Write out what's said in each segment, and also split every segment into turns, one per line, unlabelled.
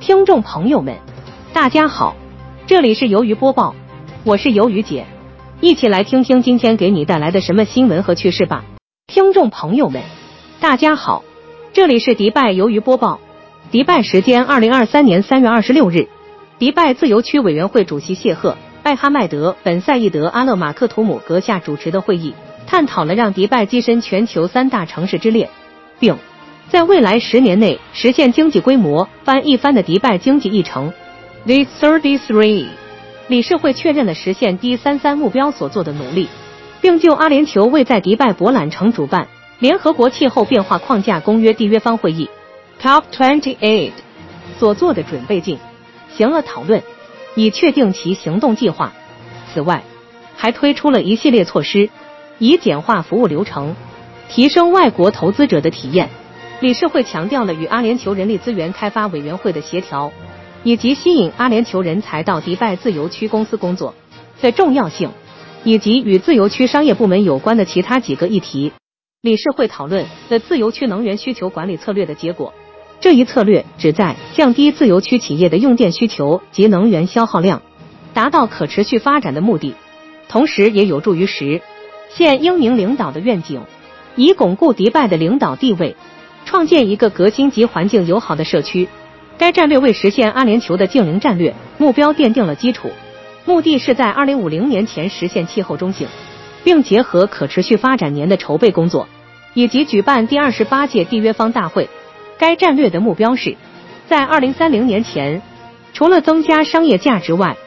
听众朋友们，大家好，这里是鱿鱼播报，我是鱿鱼姐，一起来听听今天给你带来的什么新闻和趣事吧。听众朋友们，大家好，这里是迪拜鱿鱼播报。迪拜时间二零二三年三月二十六日，迪拜自由区委员会主席谢赫·艾哈迈德·本·赛义德·阿勒马克图姆阁下主持的会议，探讨了让迪拜跻身全球三大城市之列，并。在未来十年内实现经济规模翻一番的迪拜经济议程，The Thirty Three 理事会确认了实现 D 三三目标所做的努力，并就阿联酋为在迪拜博览城主办联合国气候变化框架公约缔约方会议 （COP Twenty Eight） 所做的准备进行了讨论，以确定其行动计划。此外，还推出了一系列措施，以简化服务流程，提升外国投资者的体验。理事会强调了与阿联酋人力资源开发委员会的协调，以及吸引阿联酋人才到迪拜自由区公司工作的重要性，以及与自由区商业部门有关的其他几个议题。理事会讨论了自由区能源需求管理策略的结果。这一策略旨在降低自由区企业的用电需求及能源消耗量，达到可持续发展的目的，同时也有助于实现英明领导的愿景，以巩固迪拜的领导地位。创建一个革新及环境友好的社区，该战略为实现阿联酋的净零战略目标奠定了基础。目的是在二零五零年前实现气候中性，并结合可持续发展年的筹备工作，以及举办第二十八届缔约方大会。该战略的目标是在二零三零年前，除了增加商业价值外，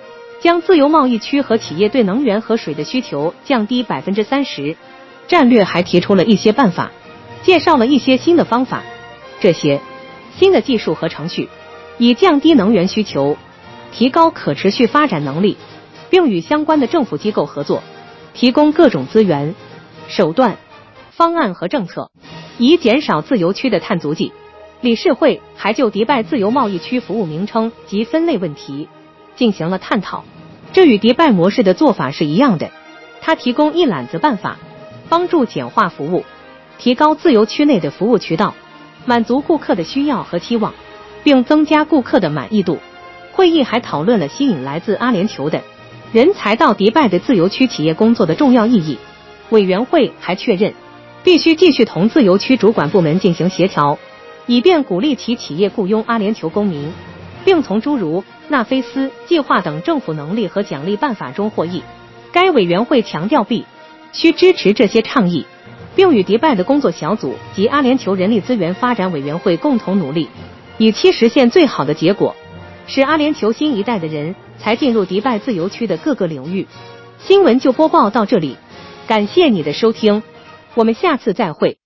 将自由贸易区和企业对能源和水的需求降低百分之三十。战略还提出了一些办法。介绍了一些新的方法，这些新的技术和程序以降低能源需求，提高可持续发展能力，并与相关的政府机构合作，提供各种资源、手段、方案和政策，以减少自由区的碳足迹。理事会还就迪拜自由贸易区服务名称及分类问题进行了探讨，这与迪拜模式的做法是一样的。它提供一揽子办法，帮助简化服务。提高自由区内的服务渠道，满足顾客的需要和期望，并增加顾客的满意度。会议还讨论了吸引来自阿联酋的人才到迪拜的自由区企业工作的重要意义。委员会还确认，必须继续同自由区主管部门进行协调，以便鼓励其企业雇佣阿联酋公民，并从诸如纳菲斯计划等政府能力和奖励办法中获益。该委员会强调，必须支持这些倡议。并与迪拜的工作小组及阿联酋人力资源发展委员会共同努力，以期实现最好的结果，使阿联酋新一代的人才进入迪拜自由区的各个领域。新闻就播报到这里，感谢你的收听，我们下次再会。